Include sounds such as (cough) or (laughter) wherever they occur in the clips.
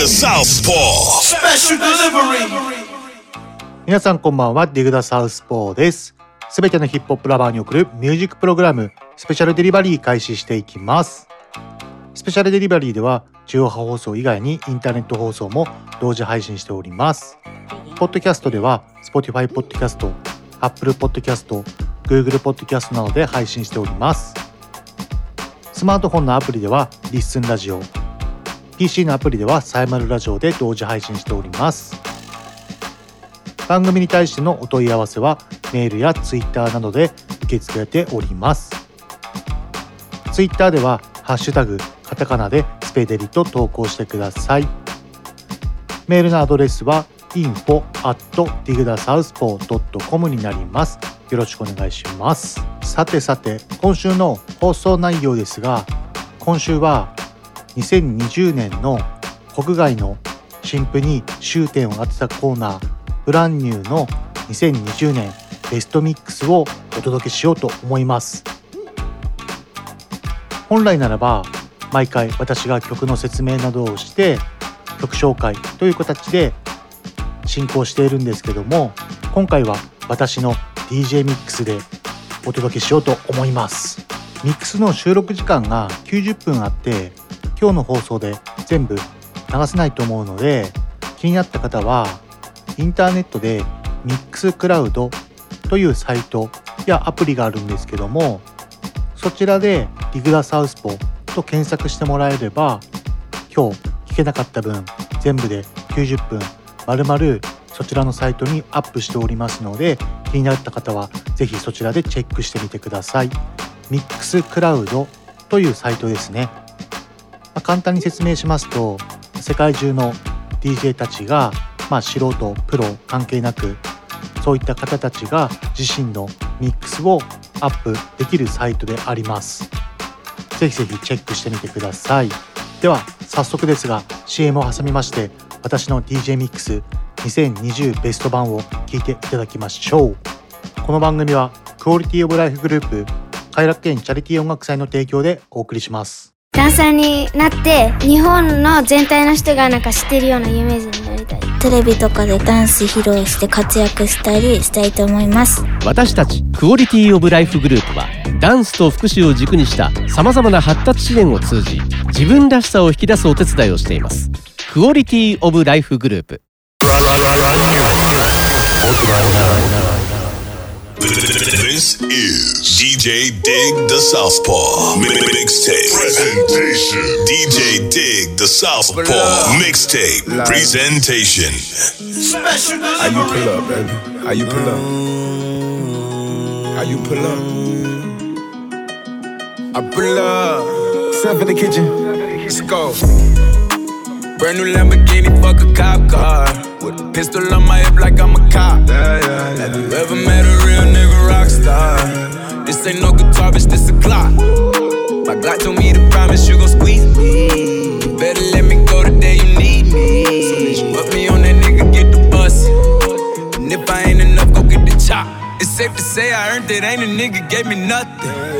The Southpaw. Special delivery. 皆さんこんばんは、ディグダサウスポーです。すべてのヒップホップラバーに送るミュージックプログラム、スペシャルデリバリー開始していきます。スペシャルデリバリーでは、中央波放送以外にインターネット放送も同時配信しております。ポッドキャストでは、Spotify ポッドキャスト、Apple ポッドキャスト、Google ポッドキャストなどで配信しております。スマートフォンのアプリでは、リッスンラジオ、PC のアプリでは、サイマルラジオで同時配信しております。番組に対してのお問い合わせはメールやツイッターなどで受け付けております。ツイッターではハッシュタグカタカナでスペデリと投稿してください。メールのアドレスは info at digdasouthpaw.com になります。よろしくお願いします。さてさて、今週の放送内容ですが、今週は2020年の国外の新婦に終点を当てたコーナーブランニューの2020年ベストミックスをお届けしようと思います。本来ならば毎回私が曲の説明などをして曲紹介という形で進行しているんですけども今回は私の DJ ミックスでお届けしようと思います。ミックスの収録時間が90分あって今日の放送で全部流せないと思うので気になった方はインターネットでミックスクラウドというサイトやアプリがあるんですけどもそちらでディグダサウスポと検索してもらえれば今日聞けなかった分全部で90分丸々そちらのサイトにアップしておりますので気になった方はぜひそちらでチェックしてみてください。ミックスクラウドというサイトですね、ま簡単に説明しますと世界中の DJ たちがまあ、素人プロ関係なくそういった方たちが自身のミックスをアップできるサイトであります。ぜひぜひチェックしてみてください。では早速ですが CM を挟みまして私の DJ ミックス2020ベスト版を聞いていただきましょう。この番組はクオリティオブライフグループ快楽園チャリティー音楽祭の提供でお送りします。ダンサーになって日本の全体の人がなんか知ってるような有名人になりたい。テレビとかでダンス披露して活躍したりしたいと思います。私たちクオリティオブライフグループはダンスと福祉を軸にしたさまざまな発達支援を通じ自分らしさを引き出すお手伝いをしています。クオリティオブライフグループ。This is DJ Dig the Southpaw Mixtape Presentation. DJ Dig the Southpaw Mixtape Presentation. How you pull up, baby? How you pull up? How you pull up? I pull up. Step in the kitchen. Let's go. Brand new Lamborghini, fuck a cop car. With a pistol on my hip like I'm a cop. Have you ever met a real nigga rock star? This ain't no guitar, bitch, this a Glock. My Glock told me to promise you gon' squeeze me. Better let me go the day you need me. So bitch, put me on that nigga, get the bus. And if I ain't enough, go get the chop. It's safe to say I earned it, ain't a nigga gave me nothing.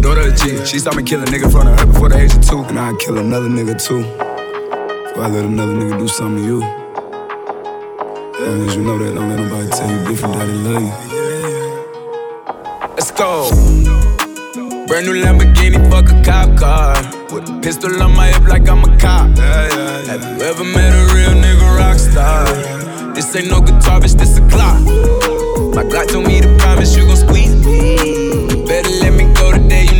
Daughter a G, she saw me kill a nigga in front of her before the age of two. And I'd kill another nigga too. Before I let another nigga do something to you. As long as you know that, don't let nobody tell you different, daddy love you. Let's go. Brand new Lamborghini, fuck a cop car. With a pistol on my hip like I'm a cop. Have you ever met a real nigga rock star? This ain't no guitar, bitch, this a Glock. My God told me to promise you gon' squeeze me. Better let me go the day you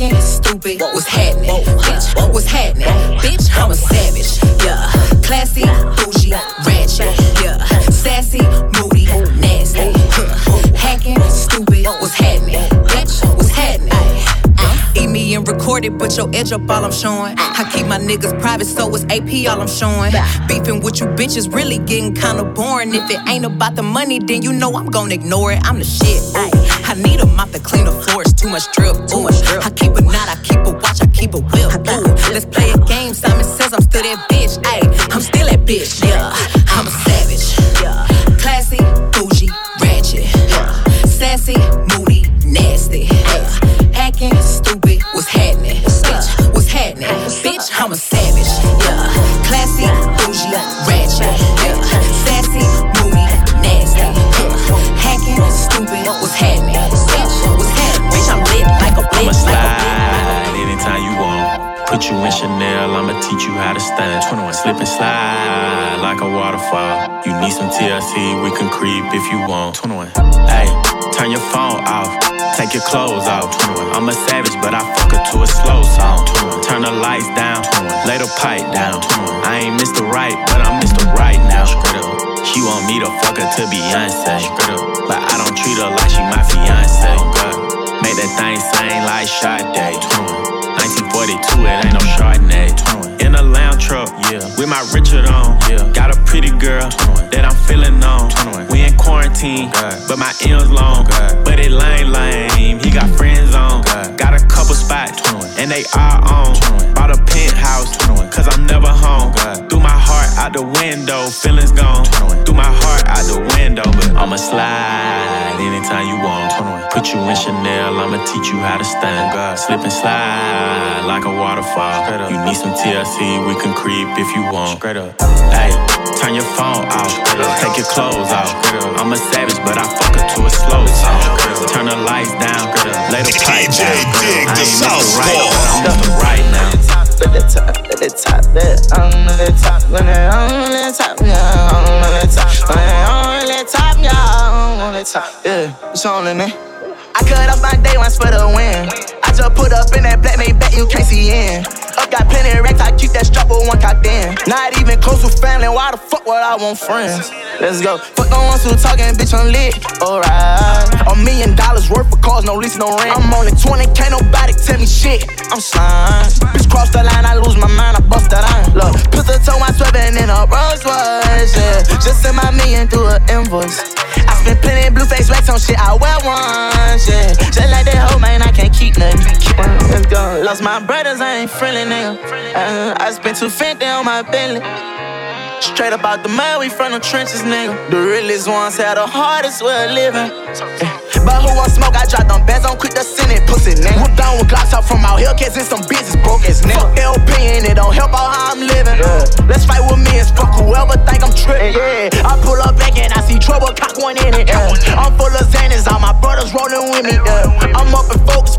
hacking, stupid, what's happening? Bitch, what's happening? Bitch, I'm a savage, yeah. Classy, bougie, ratchet, yeah. Sassy, moody, nasty. Hacking, stupid, what's happening? Bitch, what's happening? Uh. Eat me and record it, but your edge up all I'm showing. Uh. I keep my niggas private, so it's AP all I'm showing. Beefing with you bitches really getting kinda boring. If it ain't about the money, then you know I'm gonna ignore it. I'm the shit. I need a mop to clean the floors, too much drill, too much drip. I keep a knot, I keep a watch, I keep a whip. Ooh. Let's play a game. Simon says I'm still that bitch. Ayy, I'm still that bitch. Yeah, I'm a savage. Yeah, classy, bougie, ratchet. Yeah, sassy, moody, nasty. Yeah. Hacking, stupid, what's happening? Bitch, what's happening? Bitch, I'm a savage. Yeah, Put you in Chanel, I'ma teach you how to stand. 21, slip and slide like a waterfall. You need some TLC, we can creep if you want. 21, hey, turn your phone off, take your clothes off. 21, I'm a savage, but I fuck her to a slow song. 21, turn the lights down, 21, lay the pipe down. 21, I ain't Mr. Right, but I'm Mr. Right now. She want me to fuck her to Beyonce, but I don't treat her like she my fiance. Oh, Make that thing sing like Sade. 1942, it ain't no Chardonnay. In a lounge truck, yeah, with my Richard on. Yeah. Got a pretty girl that I'm feeling on. We in quarantine, but my M's long. But it lame, lame. He got friends on. Got a couple spots, and they are on. Bought a penthouse, cause I'm never home. Threw my heart out the window, feelings gone. Threw my heart out the window, but I'ma slide anytime you want. Put you in Chanel, I'ma teach you how to stand. Slip and slide like a waterfall. You need some TLC, we can creep if you want. Hey, turn your phone off, take your clothes off. I'm a savage, but I fuck her to a slow song. Turn the lights down, lay the pipe down. I ain't Mr. Right, but I'm Mr. Right now. At the top, at the top, that I'm at the top, when I'm at the top, yeah, I'm at the top, when I'm at the top, yeah, I'm on the top, yeah, it's on in there. I cut off my day ones for the win. I just put up in that black bet you can't see in. Up got plenty of racks, I keep that strap with one cocked in. Not even close with family, why the fuck would I want friends? Let's go. Fuck the ones who talking, bitch, I'm lit. Alright. A million dollars worth of cars, no lease, no rent. I'm only 20, can't nobody tell me shit. I'm slime. Bitch, cross the line, I lose my mind, I bust that iron. Look, pistol toe, my sweating in a Rolls Royce, yeah. Just send my million through an invoice. I spent plenty blue face racks on shit I wear once, yeah. Just like that hoe, man, I can't keep nothing. Let's go. Lost my brothers, I ain't friendly, nigga. Uh, I spent 250 on my Bentley. Straight up out the mud, we from the trenches, nigga. The realest ones had the hardest way of living. But who want smoke? I drop them bands, I'm quick to send it, pussy nigga. Whoop down with Glocks out from out Hellcats and some business broke ass nigga. Fuck LP and it don't help out how I'm living. Yeah. Let's fight with me and fuck whoever think I'm tripping. Yeah, I pull up back and I see trouble, cock one in it. Yeah. I'm full of Xanax, all my brothers rolling with me. Yeah. I'm up in focus,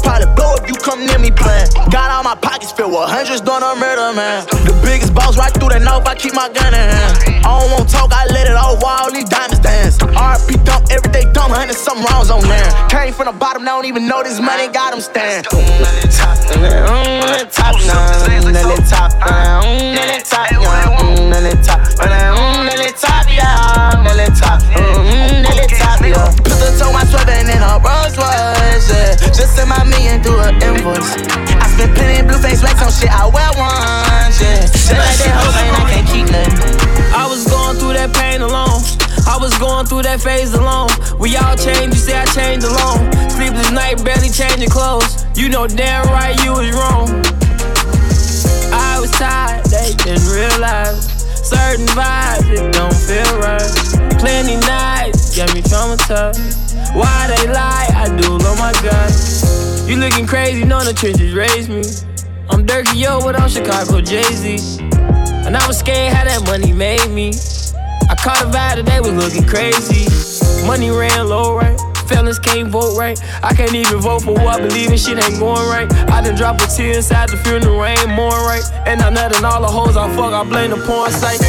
Got all my pockets filled with hundreds, doing a murder, man. The biggest boss right through the knife, I keep my gun in hand. I don't want talk, I let it all wild, these diamonds dance. RP dump, everyday dumb, hundred something rounds on there. Came from the bottom, I don't even know this money got them stand. Mm, top, mm, top, mm, top, mm, top, mm, top, top, yeah, mm, top, mm, top, yeah. Pistol to my sweater and then a Rolls yeah. Just send my million through voice. I spent plenty blue face racks on shit, I wear one, yeah. Just like that whole man, I can't keep nothing. I was going through that pain alone. I was going through that phase alone. We all change, you say I changed alone. Sleepless night, barely changing clothes. You know damn right you was wrong. I was tired, they didn't realize. Certain vibes, it don't feel right. Plenty nights got me traumatized. Why they lie? I do love my guy. You looking crazy, know the trenches raised me. I'm Dirty yo, with I'm Chicago Jay Z. And I was scared how that money made me. I caught a vibe that they was looking crazy. Money ran low, right? fellas can't vote right. I can't even vote for what I believe in, shit ain't going right. I done dropped a tear inside the funeral, I ain't mourn right. And I'm nothing, all the hoes I fuck, I blame the porn site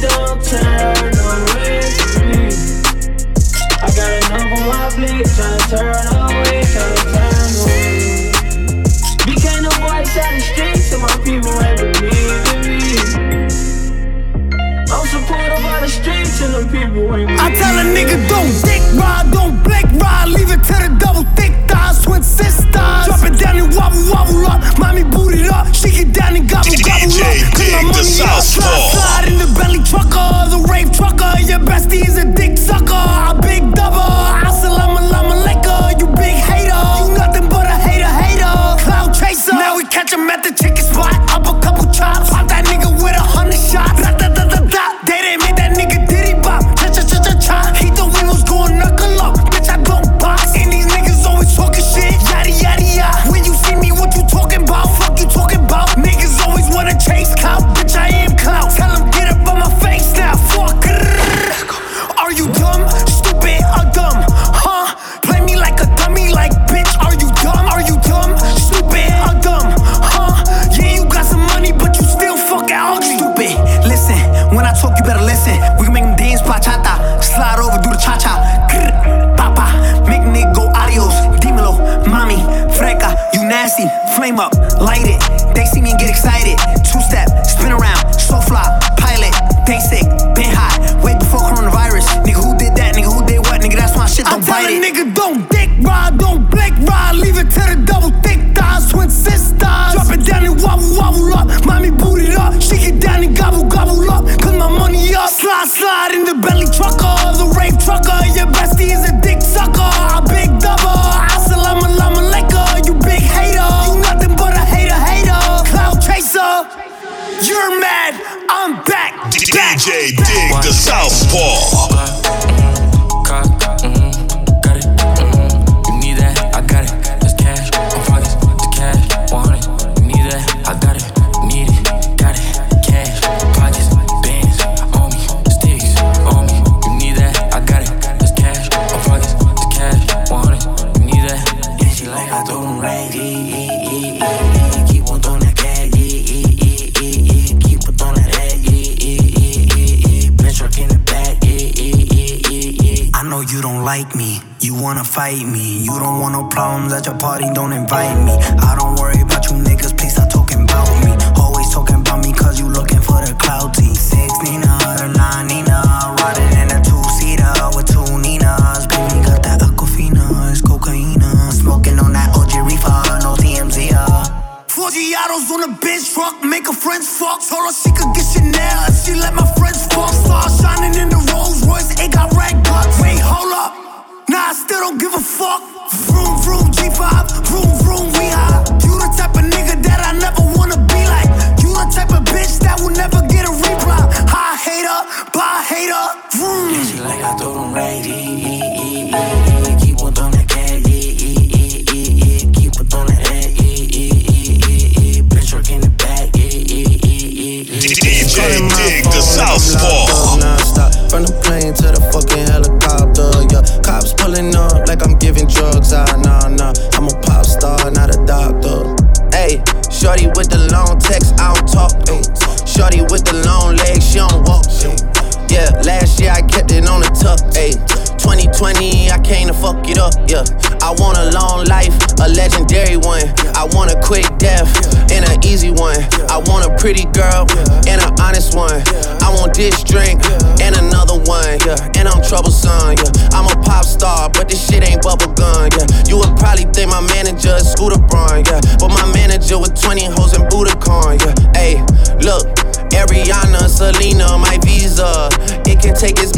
don't turn away from me. I got a enough on my blade, tryna turn away, tryna turn away. Became the voice out the streets, and my people ain't believe me. I'm supported by the streets, and the people ain't believe I tell a nigga, don't dick ride, don't blink ride, leave it to the double thick thighs, twin sisters. Dropping me. You don't want no problems at your party, don't invite me. I take many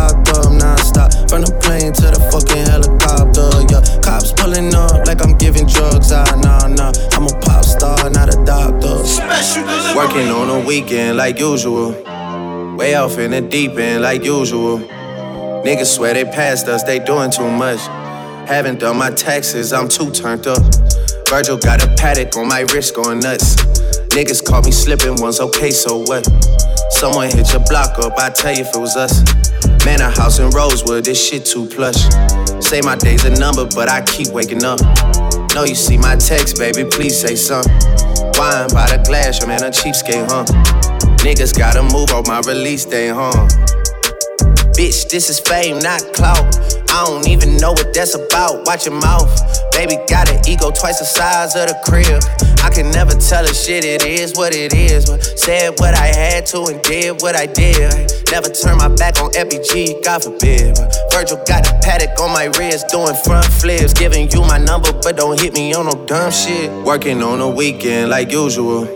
up nonstop. From the plane to the fucking helicopter, yeah. Cops pulling up like I'm giving drugs, ah, nah, nah. I'm a pop star, not a doctor. Working on a weekend like usual. Way off in the deep end like usual. Niggas swear they passed us, they doing too much. Haven't done my taxes, I'm too turned up. Virgil got a Patek on my wrist going nuts. Niggas caught me slipping once, okay, so what? Someone hit your block up, I tell you if it was us. Man, a house in Rosewood, this shit too plush. Say my day's a number, but I keep waking up. Know you see my text, baby, please say something. Wine by the glass, your man a cheapskate, huh? Niggas gotta move on my release day, huh? Bitch, this is fame, not clout. I don't even know what that's about. Watch your mouth. Baby got an ego twice the size of the crib. I can never tell a shit, it is what it is. But said what I had to and did what I did. Never turn my back on FBG, God forbid. But Virgil got a Patek on my wrist, doing front flips. Giving you my number, but don't hit me on no dumb shit. Working on a weekend like usual.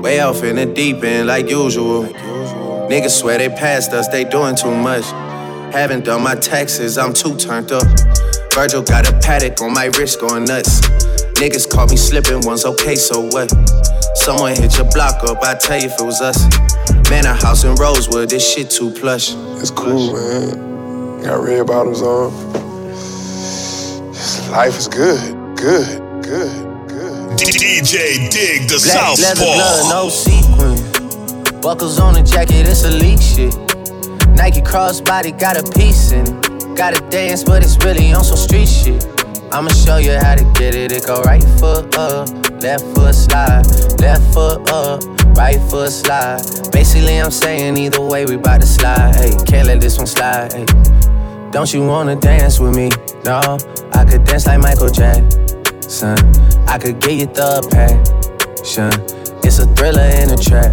Way off in the deep end like usual. Niggas swear they passed us, they doing too much. Haven't done my taxes, I'm too turned up. Virgil got a Patek on my wrist going nuts. Niggas caught me slipping once, okay, so what? Someone hit your block up, I tell you if it was us. Man, a house in Rosewood, this shit too plush. It's cool, man. Got red bottoms on. Life is good, good, good, good. DJ Dig the Black leather glove, Southpaw. no sequin. Buckles on the jacket, it's elite shit. Nike crossbody got a piece in it. Gotta dance, but it's really on some street shit. I'ma show you how to get it. It go right foot up, left foot slide, left foot up, right foot slide. Basically, I'm saying either way, we bout to slide. Hey, can't let this one slide. Hey. Don't you wanna dance with me? No, I could dance like Michael Jackson. I could get you the passion. It's a thriller in a trap.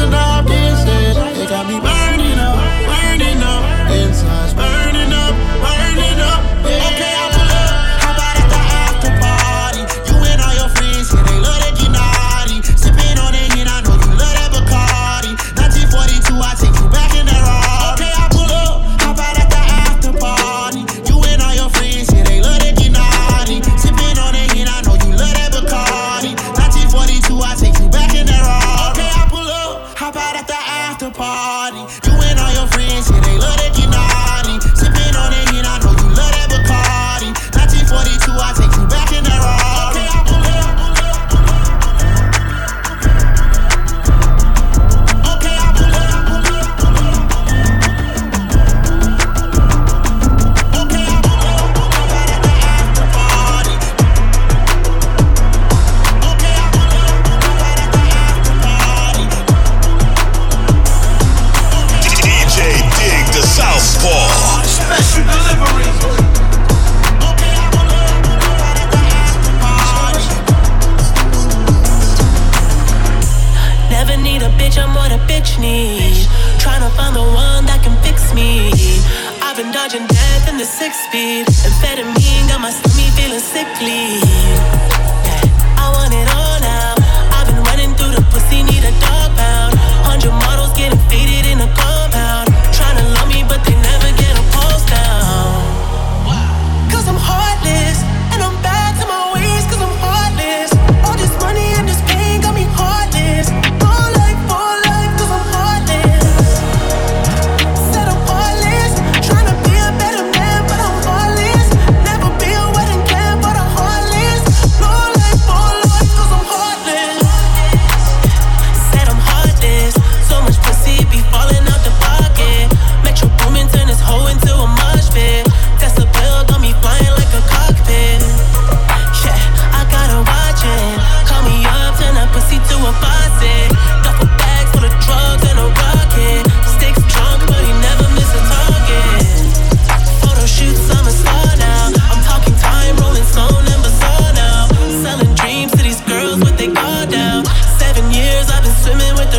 couple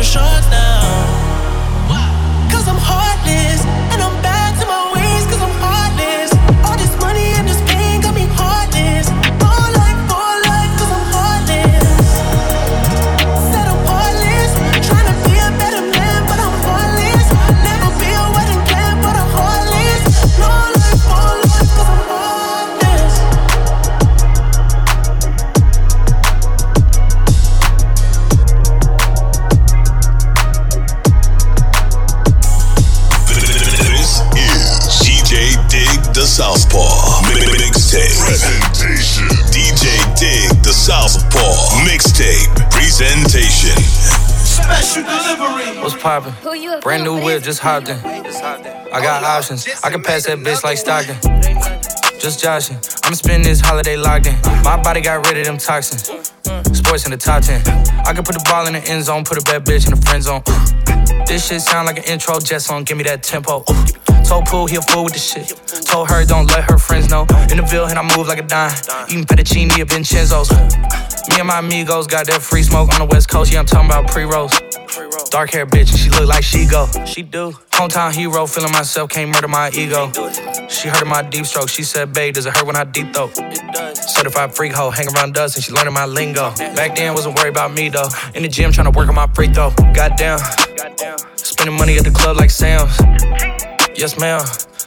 swimming delivery. What's poppin'? Brand new whip, just hopped in. I got options. I can pass that bitch like Stockton. Just joshing. I'ma spend this holiday locked in. My body got rid of them toxins. Sports in the top 10. I can put the ball in the end zone, put a bad bitch in the friend zone. This shit sound like an intro jet song, give me that tempo. Told Pooh he a fool with the shit. Told her don't let her friends know. In the Ville and I move like a dime. Eating fettuccine at Vincenzo's. Me and my amigos got that free smoke on the west coast. Yeah, I'm talking about pre-rolls. Dark hair bitch, and she look like she go. She do. Hometown hero, feeling myself, can't murder my ego. She heard of my deep stroke. She said, babe, does it hurt when I deep throat? Certified freak hoe, hang around us and she learning my lingo. Back then, wasn't worried about me though. In the gym, trying to work on my free throw. Goddamn. Spending money at the club like Sam's. Yes, ma'am.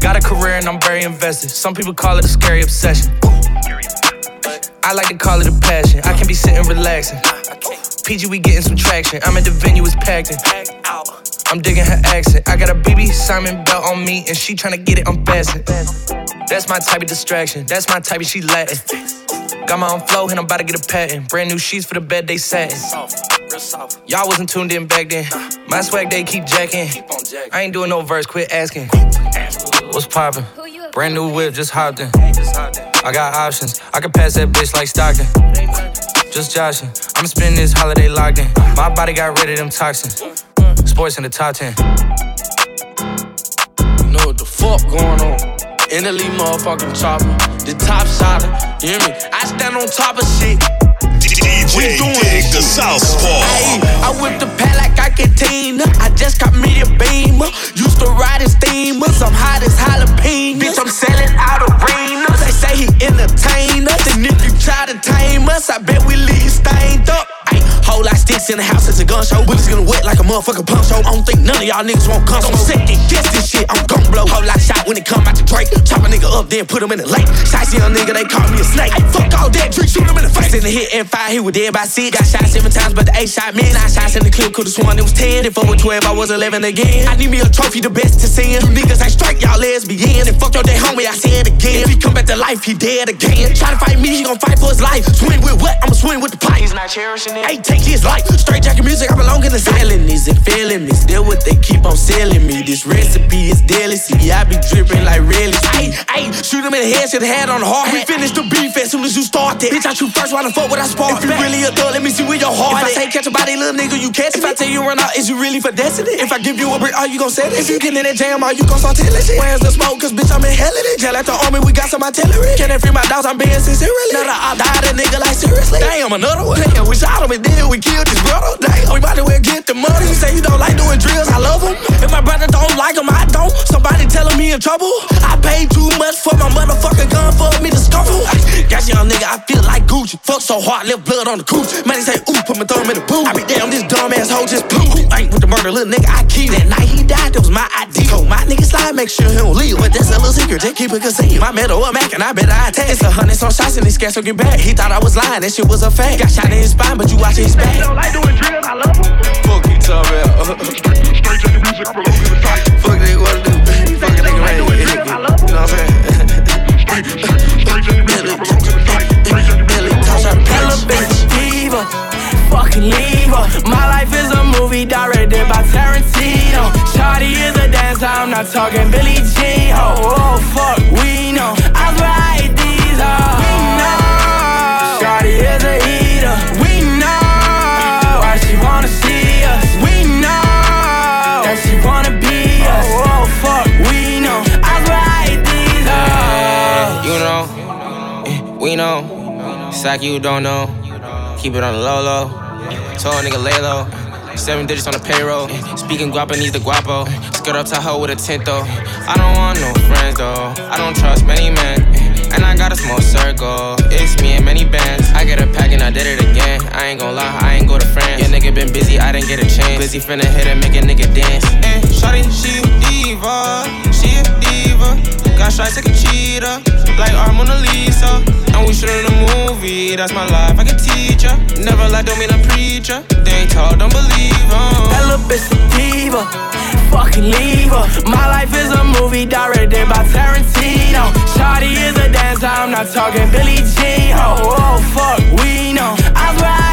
Got a career and I'm very invested. Some people call it a scary obsession. I like to call it a passion. I can be sitting relaxing. PG, we getting some traction. I'm at the venue, it's packed in. I'm digging her accent. I got a BB Simon belt on me, and she tryna get it unfastened. That's my type of distraction. That's my type of she Latin. Got my own flow, and I'm about to get a patent. Brand new sheets for the bed they satin. Y'all wasn't tuned in back then. My swag they keep jacking. I ain't doing no verse, quit asking. What's poppin'? Brand new whip, just hopped in. I got options. I can pass that bitch like Stockton. Just joshing. I'ma spend this holiday locked in. My body got rid of them toxins. Mm, mm. Sports in the top 10. You know what the fuck going on? In the lead motherfucking chopper. The top shot, you hear me? I stand on top of shit. DJ Dig the Southpaw. Ayy, I whip the pad like I can Tina. I just got me a beamer. Used to ride in steamers. I'm hot as jalapeno. Bitch, I'm selling out arenas. They say he entertain us. And if you try to tame us, I bet we leave stained up. Ayy, whole lot sticks in the house, it's a gun show. Bullets gonna wet like a motherfucking pump show. I don't think none of y'all niggas won't come. So I'm second guess this shit, I'm gon' blow. Whole lot shot when it come out the Drake. Chop a nigga up, then put him in the lake. Shiesty young nigga, they call me a snake. Ay, fuck all that, drink, shoot him in the face. In the hit and fire, he was dead by six. Got shot seven times, but the eight shot me. Nine shots in the clip, could've sworn it was ten. If I was 12, I was 11 again. I need me a trophy, the best to send. You niggas ain't strike, y'all lesbian. And fuck your day homie, I say it again. If he come back to life, he dead again. Try to fight me, he gon' fight for his life. Swing with what? I'ma swing with the pipe. He's not cherishing it. Hey, take his life. Straight jacket music, I belong in the silence and feeling me. Still what they keep on selling me. This recipe is deadly. See, I be dripping like really. Hey, hey, shoot him in the head, should head on heart. We finish the beef as soon as you start it. Bitch, I shoot first, why the fuck would I spark? If you really a thug, let me see where your heart If I say catch a body, little nigga, you catch it. If I tell you run out, is you really for destiny? If I give you a brick, are you gon' sell it? If you get in that jam, are you gon' start telling shit? Where's the smoke? Cause bitch, I'm in hell in it. Jail at the army, we got some artillery. Can I free my dogs? I'm being sincere. Now that I died, a nigga like seriously. Damn, another one. Damn, we shot him and we killed his brother. Damn, we might as well get the money. Say you don't like doing drills, I love them. If my brother don't like them, I don't. Somebody telling me in trouble. I paid too much for my motherfucking gun for me to scuffle. Got young nigga, I feel like Gucci. Fuck so hard, left blood on the cooch. Man, they say, ooh, put my thumb in the boot. I be damn, this dumb ass hoe just blew. Who ain't with the murder, little nigga, I keep. That night he died, that was my ID. Told my nigga slide, make sure he don't leave. But that's a little secret, just keep it concealed. My metal a Mac, and I bet I attack. It's a hundred some shots, and he scared so get back. He thought I was lying, that shit was a fact. Got shot in his spine, but you watch his back. don't like doing drills, I love him. Fuck you, talk about. Fuck nigga, what to do? Fuck a nigga, man. You know what I'm saying? Hella bitch diva, fucking leave her. My life is a movie directed by Tarantino. Shawty is a dancer, I'm not talking Billie Jean. Oh, oh fuck, we know. I swear I hate these hoes. We know. Shawty is a It's like you don't know. Keep it on the low low. Told a nigga lay low. Seven digits on the payroll. Speaking guapa needs the guapo. Skirt up Tahoe with a tint though. I don't want no friends though. I don't trust many men. And I got a small circle. It's me and many bands. I get a pack and I did it again. I ain't gon' lie, I ain't go to France. Yeah, nigga been busy, I didn't get a chance. Busy finna hit and make a nigga dance. And shawty, she diva. She a diva. Got shots like a cheetah. Like our Mona Lisa. And we shootin' a movie. That's my life, I can teach ya. Never lie, don't mean a preacher. They ain't talk, don't believe 'em. That bitch diva. Fucking leave her. My life is a movie directed by Tarantino. Shawty is a dancer, I'm not talking Billie Jean. Oh, oh fuck, we know. I swear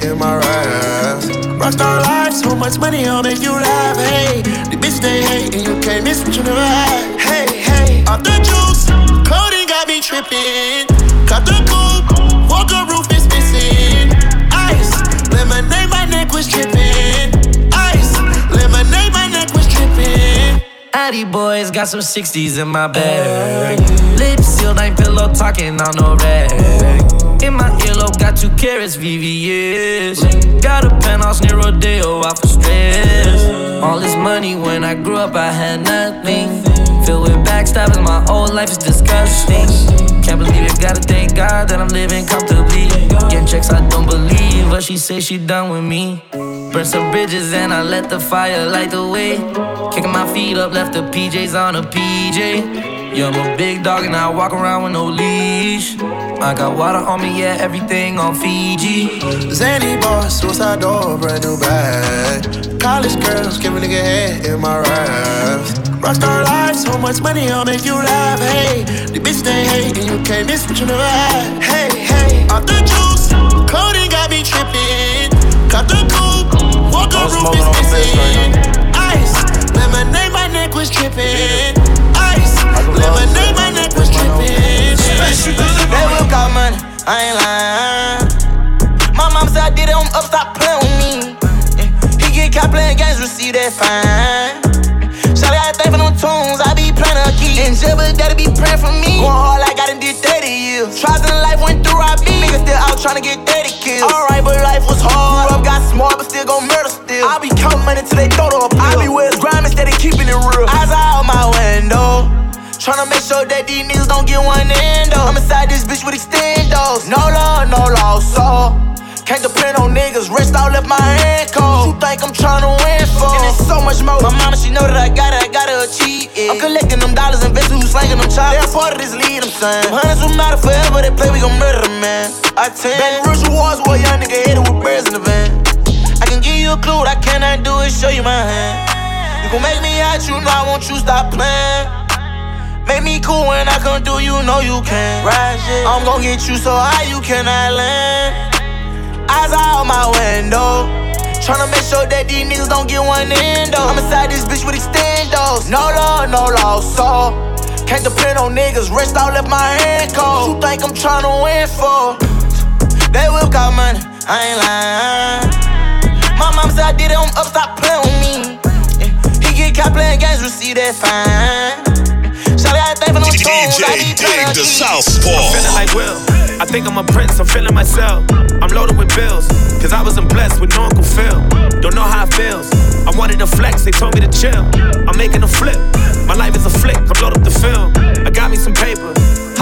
in my raps. Rockstar life, so much money, I'll make you laugh. Hey, the bitch they hate, and you can't miss what you never had. Hey, hey, off the juice, codeine got me tripping. Cut the coupe, walker roof is missing. Ice, lemonade, my neck was dripping. Ice, lemonade, my neck was dripping. Addy boys got some 60s in my bag. Lips sealed, ain't pillow talking on no rag. In my earlobe, got two carats, VVS. Got a penthouse near Rodeo, out for stress. All this money when I grew up, I had nothing. Filled with backstabbing, my whole life is disgusting. Can't believe it, gotta thank God that I'm living comfortably. Getting checks, I don't believe, but she say she done with me. Burn some bridges and I let the fire light the way. Kicking my feet up, left the PJs on a PJ. Yeah, I'm a big dog and I walk around with no leash. I got water on me, yeah, everything on Fiji. Zany boss, suicide door, brand new bag. College girls, give a nigga head in my raps. Rockstar life, so much money, I'll make you laugh. Hey, the bitch they hate, and you can't miss what you never had. Hey, hey, off the juice, codeine got me tripping. Cut the coupe, walk the roof is missing neck was tripping, Ice, lemonade, my neck was tripping. They will out money, I ain't lying. My mom said I did it, I'm up, stop playing with me. He get caught playing games, receive that fine. Shout out, I think for them tunes, I key. In jail, daddy be praying for me. Going hard I done did 30 years. Trials in life went through, I be. Niggas still out trying to get 30 kills. Alright, but life was hard. Grew up, got smart, but still gon' murder still. I be counting money till they throw a pill. I be where it's grime instead of keeping it real. Eyes out my window. Tryna make sure that these niggas don't get one endo. I'm inside this bitch with extendos. No love, no loss, so. Can't depend on niggas, wrist out, left my hand so much more. My mama, she know that I gotta, I gotta achieve it. I'm collecting them dollars, investing who's slanging them chops. They're part of this lead, I'm saying. Hundreds will matter forever, they play, we gon' murder them, man. I tend. Back rich wars, where young nigga hit it with birds in the van. I can give you a clue, what I cannot do is show you my hand. You gon' make me out, you know I want you stop playing. Make me cool when I come through, you know you can. I'm gon' get you so high you cannot land. Eyes out my window. Tryna make sure that these niggas don't get one endo. I'm inside this bitch with extendos. No love, no loss, so. Can't depend on niggas. Wrist out, left my hand cold. You think I'm tryna win for? They will got money, I ain't lying. My mom said I did it, I'm up, stop playing with me. He get caught playing games, receive that fine. Got a thing for them tunes, I be Dig tryna the keep. Southpaw. I'm feeling like Will. I think I'm a prince, I'm feeling myself. I'm loaded with bills, cause I wasn't blessed with no Uncle Phil. Don't know how it feels. I wanted to flex, they told me to chill. I'm making a flip. My life is a flick, I'm load up the film. I got me some paper,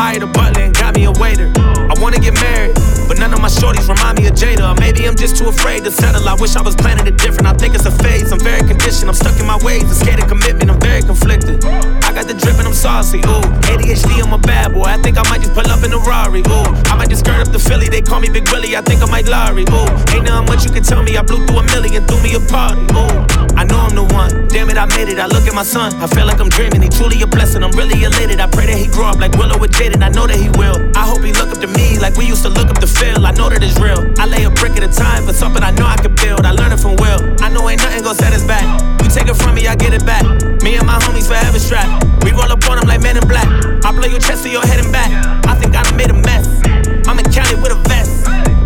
hired a butler and got me a waiter. I wanna get married, but none of my shorties remind me of Jada. Or maybe I'm just too afraid to settle. I wish I was planning it different. I think it's a phase. I'm very conditioned. I'm stuck in my ways. I'm scared of commitment. I'm very conflicted. I got the drip and I'm saucy. Ooh, ADHD, I'm a bad boy. I think I might just pull up in a Rari. Ooh, I might just skirt up the Philly. They call me Big Willie. I think I might Larry. Ooh, ain't nothing much you can tell me. I blew through a million, threw me a party. Ooh, I know I'm the one. Damn it, I made it. I look at my son. I feel like I'm dreaming. He truly a blessing. I'm really elated. I pray that he grow up like Willow with Jaden. I know that he will. I hope he look up to me like we used to look up to Phil. I know that it's real. I lay a brick at a time for something I know I can build. I learn it from Will. I know ain't nothing gonna set us back. You take it from me, I get it back. Me and my homies forever strapped. We roll up on like men in black. I blow your chest to your head and back. I think I done made a mess. I'm in Cali with a.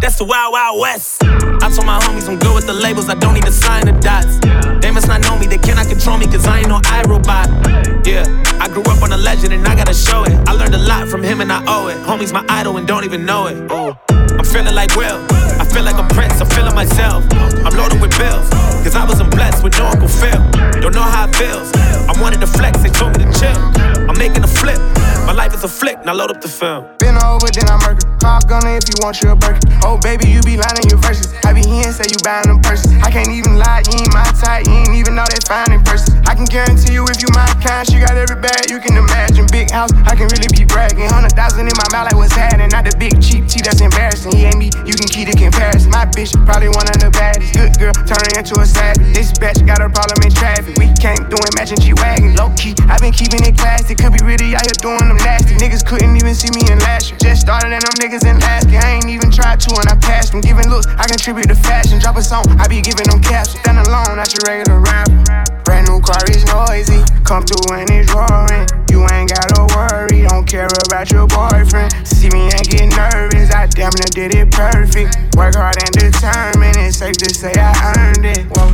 That's the wild, wild west. I told my homies I'm good with the labels, I don't need to sign the dots. They must not know me, they cannot control me, cause I ain't no iRobot. Yeah, I grew up on a legend and I gotta show it. I learned a lot from him and I owe it. Homie's my idol and don't even know it. I'm feeling like Will. I feel like a prince, I'm feeling myself. I'm loaded with bills, cause I wasn't blessed with no Uncle Phil. Don't know how it feels. I wanted to flex, they told me to chill. I'm making a flip. My life is a flick, now load up the film. Been over, then I murder. Call gunner if you want your burger. Oh, Oh, baby, you be lying in your verses. I be here and say you buying them purses. I can't even lie, you ain't my type. You ain't even know that fine in person. I can guarantee you if you my kind, she got every bag you can imagine. Big house, I can really be bragging. Hundred thousand in my mouth, like what's happening. Not the big cheap tea, that's embarrassing. He ain't me, you can keep the comparison. My bitch, probably one of the baddest. Good girl, turning into a savage. This bitch got a problem in traffic. We can't do it, matching G Wagon. Low key, i been keeping it classy. Could be really out here doing them nasty. Niggas couldn't even see me in last year. Just started and them niggas in last year. I ain't even tried to and I passed them. Giving looks, I contribute to fashion. Drop a song, I be giving them caps. Stand alone, not your regular rapper. Brand new car is noisy. Come through and it's roaring. You ain't gotta worry, don't care about your boyfriend. See me and get nervous, I damn near did it perfect. Work hard and determined, it's safe to say I earned it. Whoa,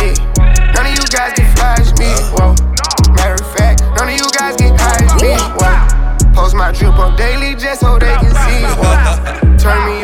yeah. None of you guys can flash me. Whoa. Matter of fact, none of you guys high as me. Whoa. Post my drip up daily just so they can see. Whoa. Turn me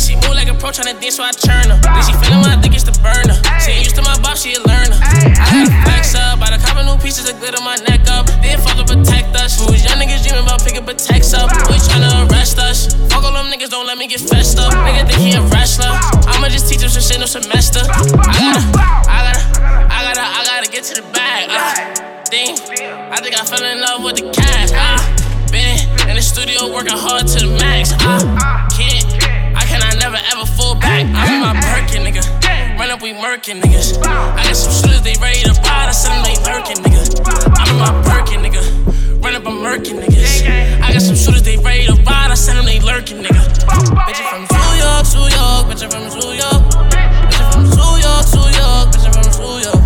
here, she move like a pro tryna dance, so I turn her. Then she when I think it's the burner. She ain't used to my boss, she a learner. I got a flex up, bought a couple new pieces of glitter my neck up. Then fuck up protect us. Who's young niggas dreaming about picking protects up? We tryna arrest us. Fuck all them niggas, don't let me get fessed up. Nigga think he a wrestler. I'ma just teach him some shit no semester. I gotta, I gotta, I gotta, I gotta get to the bag. Uh. Thing. I think I fell in love with the cash. Uh, been in the studio working hard to the max. I murking niggas. I got some shooters, they ready to ride. I said them they lurking, nigga. I'm in my Birkin, nigga. Run up, I'm murking niggas. I got some shooters, they ready to ride. I said them they lurking, nigga. Bitch, I'm from New York, New York. Bitch, I'm from New York. Bitch, I'm from New York, New York. Bitch, I'm from New York.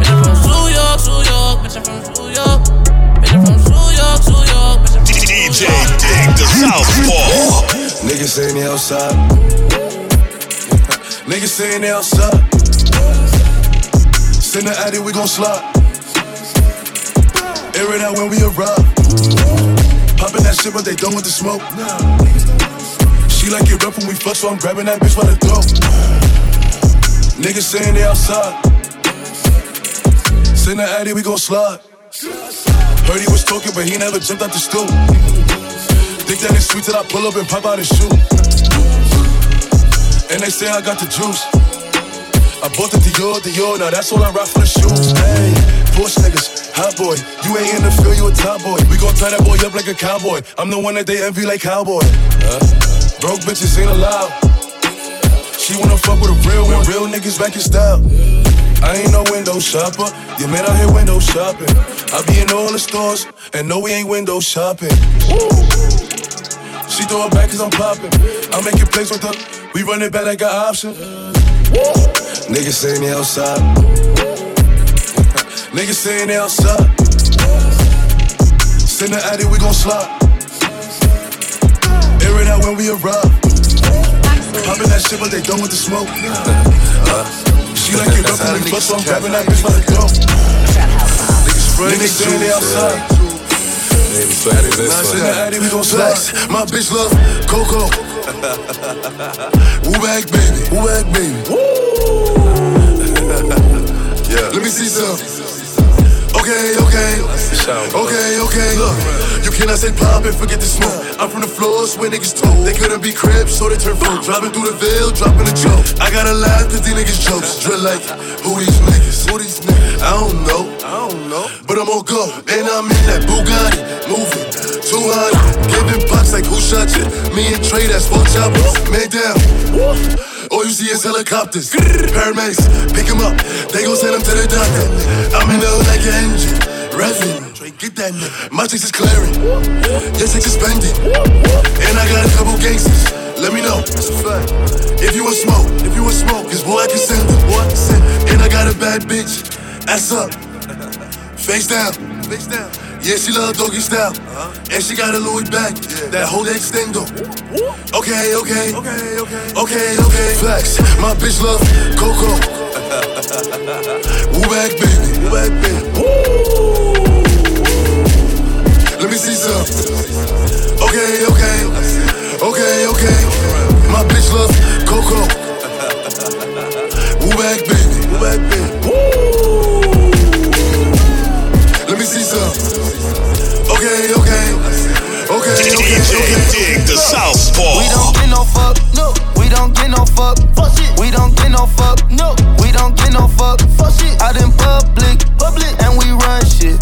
Bitch, I'm from New York, New York. Bitch, I'm from New York. Bitch, I'm from New York, New York. Bitch, I'm from DJ Dig the Southpaw. Niggas saying they outside. (laughs) Niggas saying they outside. Send the addy, we gon' slide. Air it out when we arrive. Poppin' that shit, but they done with the smoke. She like it rough when we fuck, so I'm grabbing that bitch by the throat. Niggas saying they outside. Send the addy, we gon' slide. Heard he was talking, but he never jumped out the stool. Think that it's sweet till I pull up and pop out his shoe. And they say I got the juice. I bought the Dior, Dior, now that's all I rock for the shoes. Hey, push niggas, hot boy. You ain't in the field, you a top boy. We gon' tie that boy up like a cowboy. I'm the one that they envy like cowboy. Uh, broke bitches ain't allowed. She wanna fuck with a real one, real niggas back in style. I ain't no window shopper. You man out here window shopping. I be in all the stores, and no, we ain't window shopping. She throw it back cause I'm popping. I'm making plays with her. We run it back like an option. Niggas saying they outside. Niggas saying they outside. Send the addy, we gon' slide. Air it out when we arrive. Poppin' that shit, but they done with the smoke. She like it rough when we fuck, so I'm grabbing that bitch by the throat. Niggas saying they outside. Send the addy, we gon' slide. My bitch love Coco. (laughs) Woo back, baby. Woo back, baby. Yeah. Let me see some. Okay, okay. Okay, okay. Look, you cannot say pop and forget the smoke. I'm from the floors where niggas told. They couldn't be cribs, so they turn folk. Driving through the veil, dropping a joke. I gotta laugh cause these niggas jokes. Drill like, who these niggas? Who these niggas? I don't know. I don't know. But I'm on go. And I'm in that Bugatti. Moving. 200. Giving bucks like who shot you? Me and Trey, that's four choppers. Man down. All you see is helicopters. Paramedics, pick him up. They gon' send him to the doctor. I'm in the hood like an engine. Trey, get that nigga. My chicks is clearing. Your chicks is spending. And I got a couple gangsters. Let me know. That's a fact. If you want smoke, if you want smoke, cause boy, I can send it. Boy, I can send it. And I got a bad bitch. Ass up. (laughs) Face down. Face down. Yeah, she love doggy style. Uh-huh. And she got a Louis back. Yeah. That whole extendo. Okay, okay. Okay, okay. Okay, okay. Flex. My bitch love Coco. (laughs) Woo back, baby. Woo back, baby. Let me see some. Okay, okay. Okay, okay. My bitch love Coco. (laughs) Woo back, baby. Woo back, baby. Let me see some. Okay, okay. Okay, okay, okay. Dig the Southpaw. We don't get no fuck, no. We don't get no fuck, fuck shit. We don't get no fuck, no. We don't get no fuck, fuck shit. Out in public, public, and we run shit.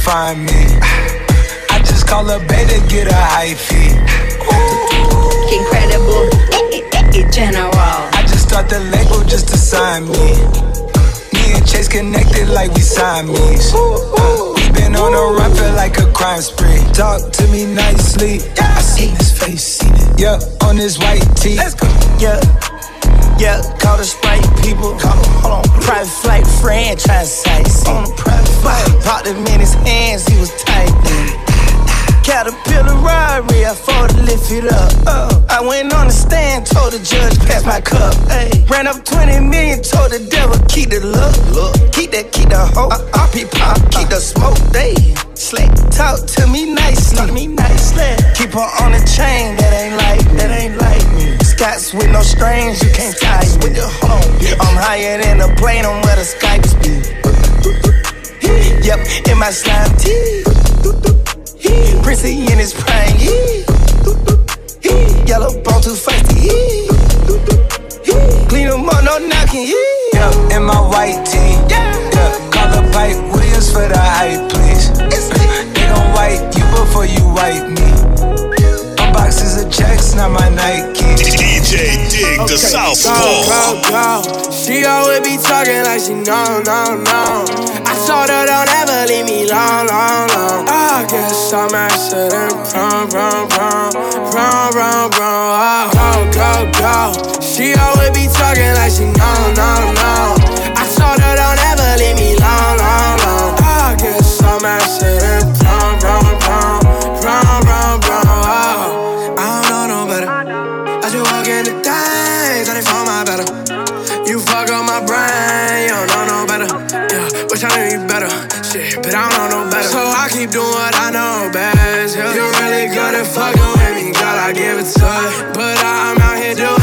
Find me. I just call a beta, get a high fee. Incredible, general. I just start the label just to sign me. Me and Chase connected like we Siamese. Uh, we been on a run, feel like a crime spree. Talk to me nicely. I seen his face, seen it. Yeah, on his white tee. Let's go. Yeah. Yeah, call the Sprite people. Call them, hold on. Private flight franchise sites. On a private flight. Popped him in his hands, he was tight. Caterpillar Rari, I fought to lift it up. Uh, I went on the stand, told the judge, pass my cup. Ay. Ran up 20 million, told the devil, keep the look. look. Keep that, keep the hope. Uh, be pop, keep the smoke. They slick. Talk to me nicely. Talk me nicely. Keep her on the chain, that ain't like, that ain't like me. Scots with no strings, you can't tie with the home. I'm higher than a plane, I'm where the Skypes be. (laughs) Yep, in my slime tee. Prissy in his prime. Yellow bone too feisty. Clean them up, no knocking, yeah. In my white tee. Yeah, yeah. call the pipe Williams for the hype, please. they gon' wipe you before you wipe me. My boxes of checks, not my Nike. DJ Dig the Southpaw. Go, go, go. She always be talking like she know, no, no. I told her don't ever leave me long, long, long. I guess I'm accident prone, prone, prone, prone, prone, prone. Oh, go, go, go. She always be talking like she know, no, no. Keep doing what I know best. Yeah. You're really good at fucking with me, girl. I give it to you. But I'm out here doing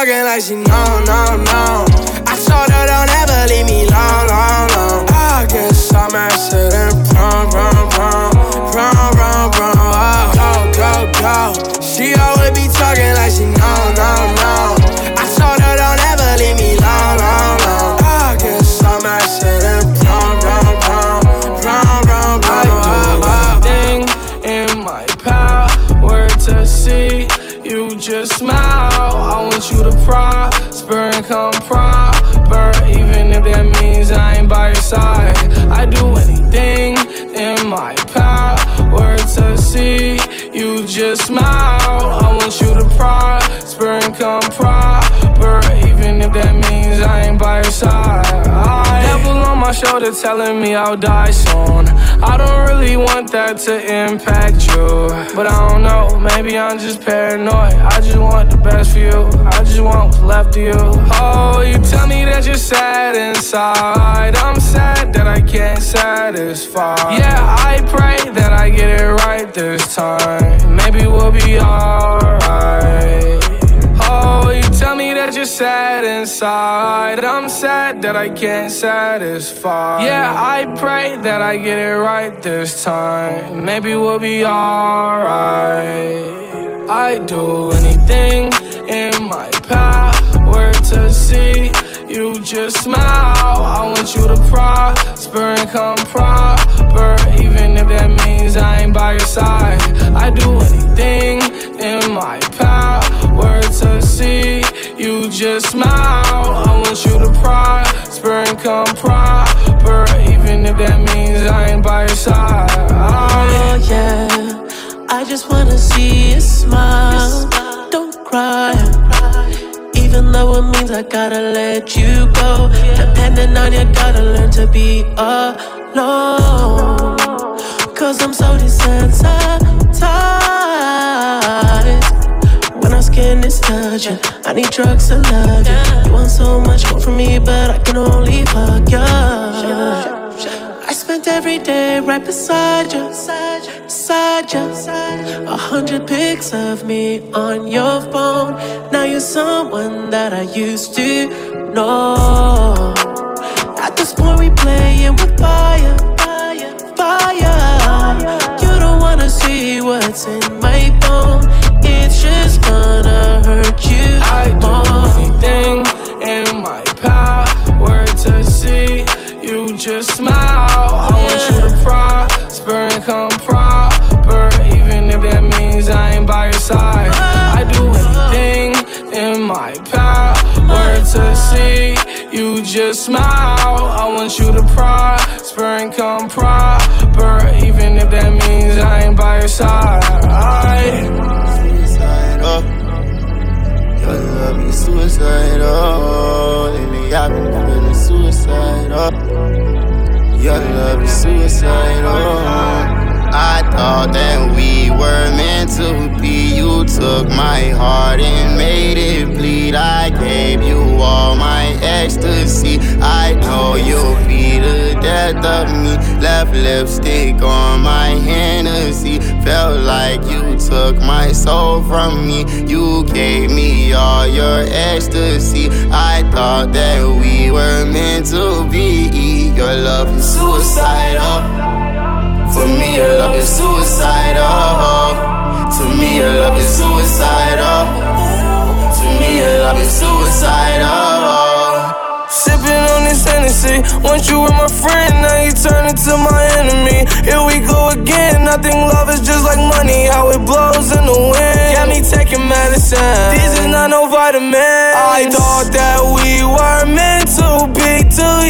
talking like she know, no, no. I told her don't ever leave me long, long, long. I guess I'm accident prone, prone, prone, prone, prone, prone. Oh, go, go, go. She always be talking like she know, no, no. Prosper and come proper, even if that means I ain't by your side. I do anything in my power to see you just smile. I want you to prosper and come proper, even if that means I ain't by your side. My shoulder telling me I'll die soon. I don't really want that to impact you, but I don't know. Maybe I'm just paranoid. I just want the best for you. I just want what's left of you. Oh, you tell me that you're sad inside. I'm sad that I can't satisfy. Yeah, I pray that I get it right this time. Maybe we'll be alright. That you're sad inside. I'm sad that I can't satisfy. Yeah, I pray that I get it right this time. Maybe we'll be alright. I do anything in my power to see you just smile. I want you to prosper and come proper, even if that means I ain't by your side. I do anything in my power to see you just smile. I want you to prosper and come proper, even if that means I ain't by your side. Oh yeah, I just wanna see you smile. Don't cry. Even though it means I gotta let you go. Depending on you, gotta learn to be alone. Cause I'm so desensitized. Skin is touching, I need drugs to love you. You want so much more from me, but I can only fuck you. I spent every day right beside you, beside you. A hundred pics of me on your phone. Now you're someone that I used to know. At this point, we playing with fire, fire. You don't wanna see what's in my phone. Just gonna hurt you I do anything in my power to see you just smile. I want you to prosper and come proper, even if that means I ain't by your side. I do anything in my power to see you just smile. I want you to prosper and come proper, even if that means I ain't by your side. Your love is suicide, oh. I thought that we were meant to be. You took my heart and made it bleed. I gave you all my ecstasy. I know you'll be the death of me. Left lipstick on my Hennessy. Felt like you took my soul from me. You gave me all your ecstasy. I thought that we were meant to be. Your love is suicidal. For me, your love is suicidal. To me, your love is suicidal. To me, your love is suicidal. Sipping on this Hennessy. Once you were my friend, now you turn into my enemy. Here we go again. I think love is just like money, how it blows in the wind. Got me taking medicine. This is not no vitamin. I thought that we were meant to be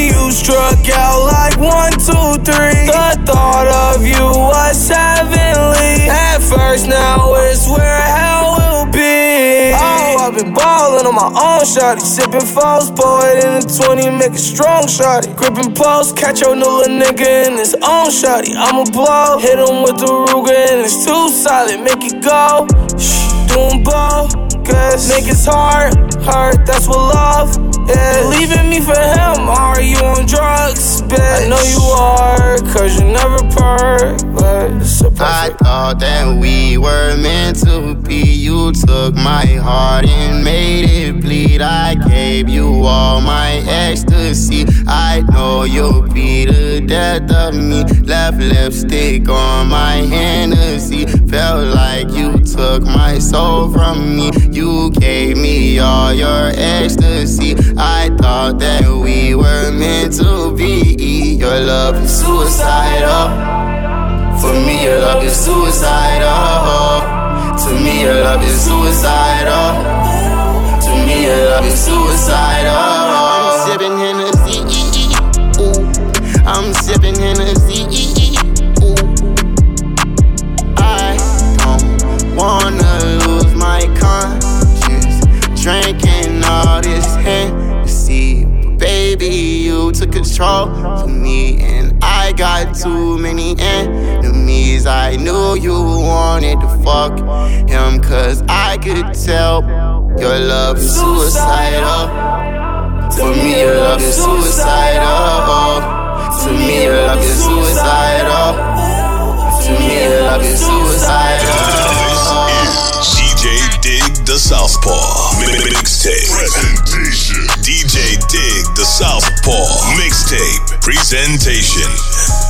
till you struck out like one, two, three. The thought of you was heavenly. At first, now it's where hell will be. Oh, I've been ballin' on my own shotty. Sipping false, it in a 20, make it strong shotty. Gripping post, catch your new nigga in his own shotty. I'ma blow, hit him with the Ruger and it's too solid, make it go. Shh, doing blow, guess. Niggas hard, hurt, that's what love is. Leaving me for him, are you on drugs, bitch? I know you are, cause you never perk, but it's a I thought that we were meant to be. You took my heart and made it bleed. I gave you all my ecstasy. I know you'll be the death of me. Left lipstick on my Hennessy. Felt like you took my soul from me. You gave me all your ecstasy. I thought that we were meant to be. Your love is suicidal. For me, your love is suicidal. To me, your love is suicidal. To me, your love is suicidal. I'm sipping Hennessy. Took control of me, and I got too many enemies. I knew you wanted to fuck him, cause I could tell your love is suicidal. For me, your love is suicidal. To me, your love is suicidal. To me, your love is suicidal. The Southpaw Mixtape. Presentation. DJ Dig the Southpaw Mixtape. Presentation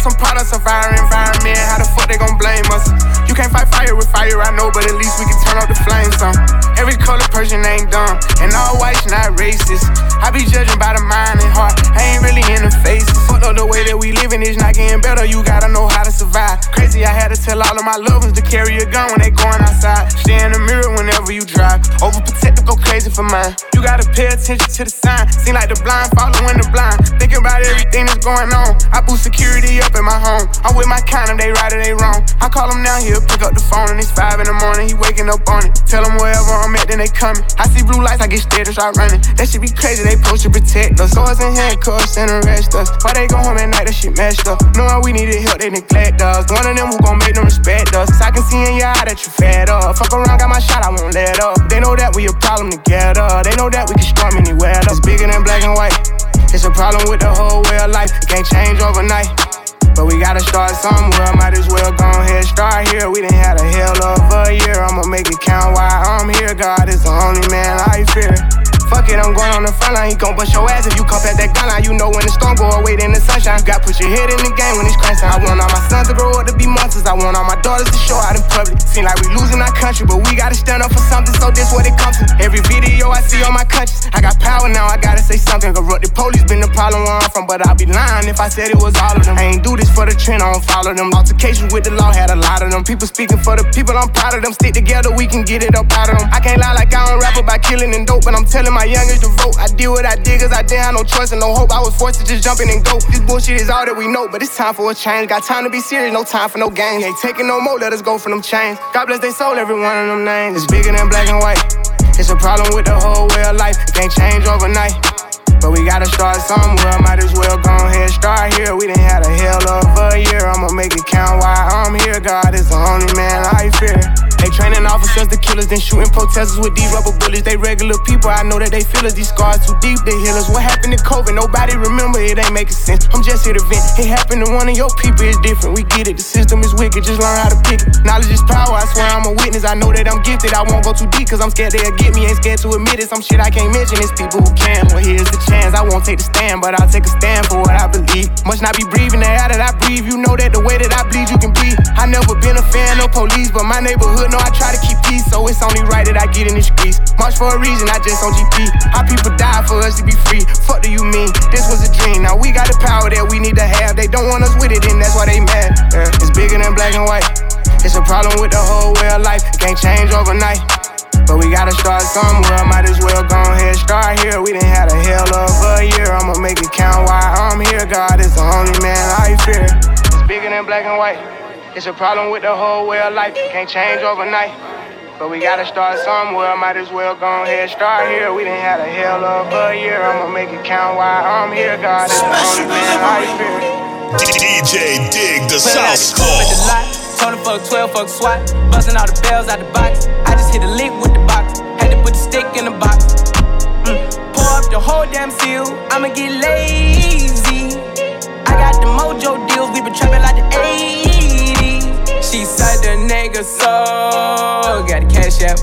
Some products of our environment. How the fuck they gon' blame us? You can't fight fire with fire, I know, but at least we can turn up the flames on. Every color person ain't dumb. And all whites not racist. I be judging by the mind and heart. I ain't really in the face. Fuck up the way that we living is not getting better. You gotta know how to survive. Crazy, I had to tell all of my loved ones to carry a gun when they going outside. Stay in the mirror whenever you drive. Overprotective, go crazy for mine. You gotta pay attention to the sign. Seem like the blind following the blind. Thinking about everything that's going on. I boost security up in my home. I'm with my kind of they right or they wrong. I call him now, he'll pick up the phone and it's five in the morning. He waking up on it. Tell him wherever I'm at, then they coming. I see blue lights, I get scared and start running. That shit be crazy, they post to protect us. Swords and handcuffs and arrest us. Why they go home at night, that shit messed up. Knowing we needed help, they neglect us. One of them who gon' make them respect us. I can see in your eye that you fed up. Fuck around, got my shot, I won't let up. They know that we a problem together. They know that we can storm anywhere. That's bigger than black and white. It's a problem with the whole way of life. It can't change overnight. But we gotta start somewhere. Might as well go ahead, start here. We done had a hell of a year. I'ma make it count while I'm here. God is the only man I fear. Fuck it, I'm going on the front line. He gon' bust your ass if you come past that gun line. You know when the storm go away, then the sunshine. Got put your head in the game when it's crunch. I want all my sons to grow up to be monsters. I want all my daughters to show out in public. Seem like we losing our country, but we gotta stand up for something. So this what it comes to. Every video I see on my conscience, I got power now. I gotta say something. Corrupt the police been the problem where I'm from, but I'd be lying if I said it was all of them. I ain't do this for the trend, I don't follow them. Altercations with the law had a lot of them. People speaking for the people, I'm proud of them. Stick together, we can get it up out of them. I can't lie like I don't rap about killing and dope, but I'm telling my youngest to vote. I did what I did cause I didn't have no choice and no hope. I was forced to just jump in and go. This bullshit is all that we know, but it's time for a change. Got time to be serious, no time for no games. Ain't taking no more, let us go from them chains. God bless they soul, every one of them names. It's bigger than black and white. It's a problem with the whole way of life. It can't change overnight. But we gotta start somewhere. Might as well go ahead, start here. We done had a hell of a year. I'ma make it count while I'm here. God is the only man I fear. They training officers to killers, then shooting protesters with these rubber bullets. They regular people, I know that they feel us. These scars too deep, they heal us. What happened to COVID? Nobody remember, it ain't making sense. I'm just here to vent. It happened to one of your people, it's different. We get it, the system is wicked, just learn how to pick it. Knowledge is power, I swear I'm a witness. I know that I'm gifted, I won't go too deep, cause I'm scared they'll get me. Ain't scared to admit it. Some shit I can't mention, it's people who can. Well, here's the chance, I won't take the stand, but I'll take a stand for what I believe. Must not be breathing the air that I breathe. You know that the way that I bleed, you can breathe. I never been a fan of police, but my neighborhood know I try to keep peace, so it's only right that I get in the streets. March for a reason, I just on GP. How people die for us to be free. Fuck do you mean? This was a dream. Now we got the power that we need to have. They don't want us with it, and that's why they mad. Yeah. It's bigger than black and white. It's a problem with the whole way of life. It can't change overnight. But we gotta start somewhere. Might as well go ahead, start here. We done had a hell of a year. I'ma make it count while I'm here. God is the only man I fear. It's bigger than black and white. It's a problem with the whole way of life. It can't change overnight. But we gotta start somewhere. Might as well go ahead, start here. We done had a hell of a year. I'ma make it count while I'm here. God is the only man I fear. DJ Dig the Southpaw. Told him fuck 12, fuck SWAT. Busting all the bells out the box. I just hit a lick with the box. Had to put the stick in the box. Mm. Pour up the whole damn seal. I'ma get lazy. I got the mojo deals. We been trapping like the 80s. She said the nigga so. Got the cash out.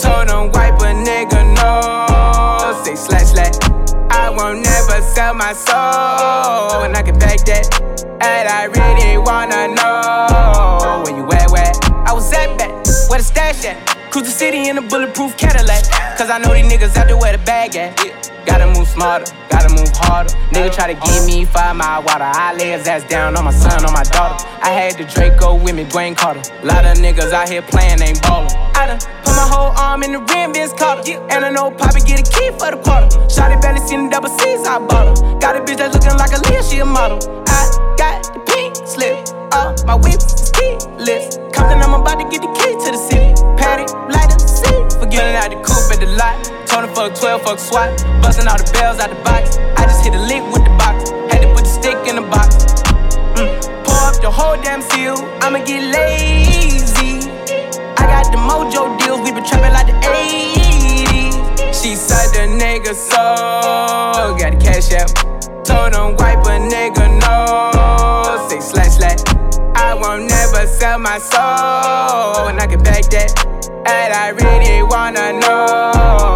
Told him wipe a nigga no. Say slash slash. I won't never sell my soul. And I can back that. And I really wanna know where you at, where I was at back, where the stash at. Cruise the city in a bulletproof Cadillac. Cause I know these niggas out there where the bag at. Gotta move smarter, gotta move harder. Nigga try to give me five mile water. I lay his ass down on my son, on my daughter. I had the Draco with me, Dwayne Carter. Lot of niggas out here playing, ain't ballin'. I done put my whole arm in the rim, Vince Carter. And I know Poppy get a key for the quarter. Shotty barely seen the double C's, I bought her. Got a bitch that's looking like a Leah, she a model. I got the pink slip. Uh, my whip is keyless. Compton, I'm about to get the key to the city. Patty, light up, see. Forgetting out the coupe at the lot. Tony fuck 12, fuck SWAT. Busting all the bells out the box. I just hit a lick with the box. Had to put the stick in the box. Mm. Pour up the whole damn seal. I'ma get lazy. I got the mojo deals. We been trapping like the 80s. She said the nigga so. Got the cash out. Told him wipe a nigga sell my soul. And I can back that. And I really wanna know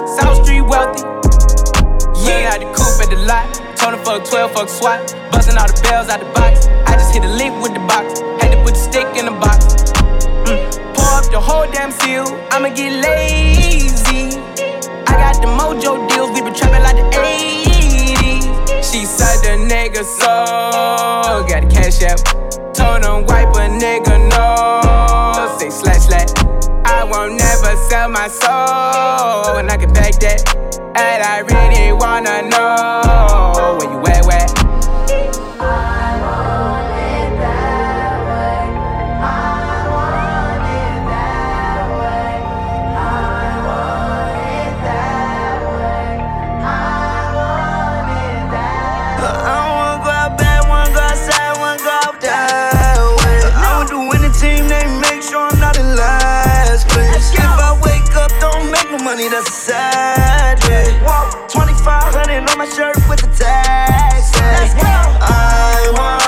the lot. Told fuck 12, fuck SWAT. Busting all the bells out the box. I just hit a lick with the box. Had to put the stick in the box. Mm. Pour up the whole damn seal. I'ma get lazy. I got the mojo deals. We been trapping like the 80s. She said the nigga so. Got the cash app. Told him wipe a nigga no. Say slash slash. I won't never sell my soul. And I can back that. And I really wanna know where you at, where? I wanna go out bad, wanna go outside, wanna go out that way. I would do anything they make sure I'm not in last place. If I wake up, don't make no money, that's a sad. 2500 on my shirt with the tags. I want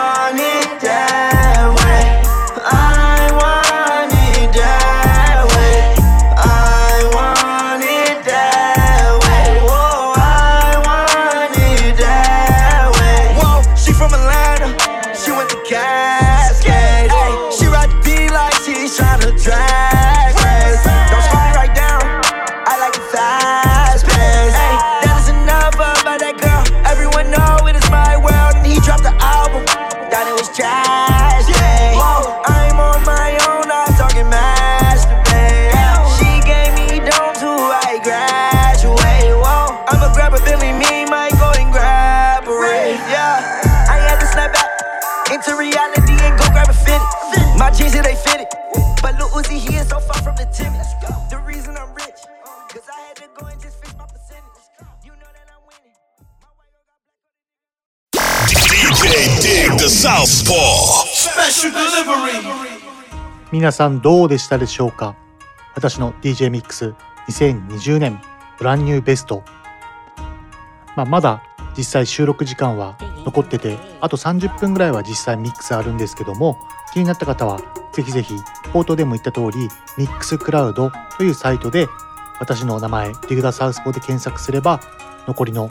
into reality and go grab a fitted. My jeans, yeah, they fitted. But Lil Uzi, he is so far from the timid. The reason I'm rich, cause I had to go and just fix my percentage. DJ Dig the Southpaw. Special delivery. 皆さんどうでしたでしょうか私の DJ ミックス2020年ブランニューベスト。まあ、まだ実際収録時間は残ってて、あと30分ぐらいは実際ミックスあるんですけども、気になった方はぜひぜひ、冒頭でも言った通り、ミックスクラウドというサイトで私の名前、ディグダサウスポーで検索すれば、残りの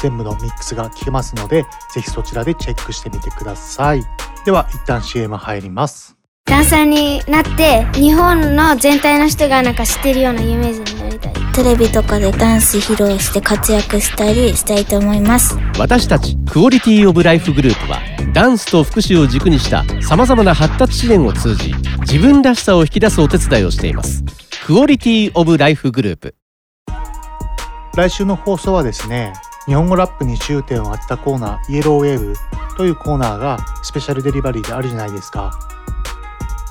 全部のミックスが聞けますので、ぜひそちらでチェックしてみてください。では、一旦 CM 入ります。ダンサーになって日本の全体の人がなんか知ってるような有名人になりたい。テレビとかでダンス披露して活躍したりしたいと思います。私たちクオリティオブライフグループはダンスと福祉を軸にしたさまざまな発達支援を通じ自分らしさを引き出すお手伝いをしています。クオリティオブライフグループ。来週の放送はですね日本語ラップに終点を当てたコーナーイエローウェーブというコーナーがスペシャルデリバリーであるじゃないですか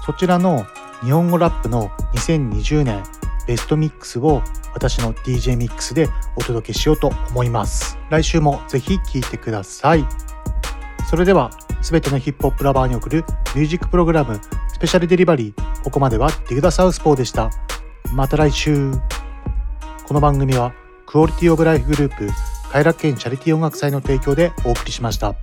そちらの日本語ラップの2020年ベストミックスを私の DJ ミックスでお届けしようと思います。来週もぜひ聴いてください。それでは全てのヒップホップラバーに送るミュージックプログラムスペシャルデリバリーここまではディグダサウスポーでした。また来週。この番組はクオリティオブライフグループ快楽園チャリティー音楽祭の提供でお送りしました。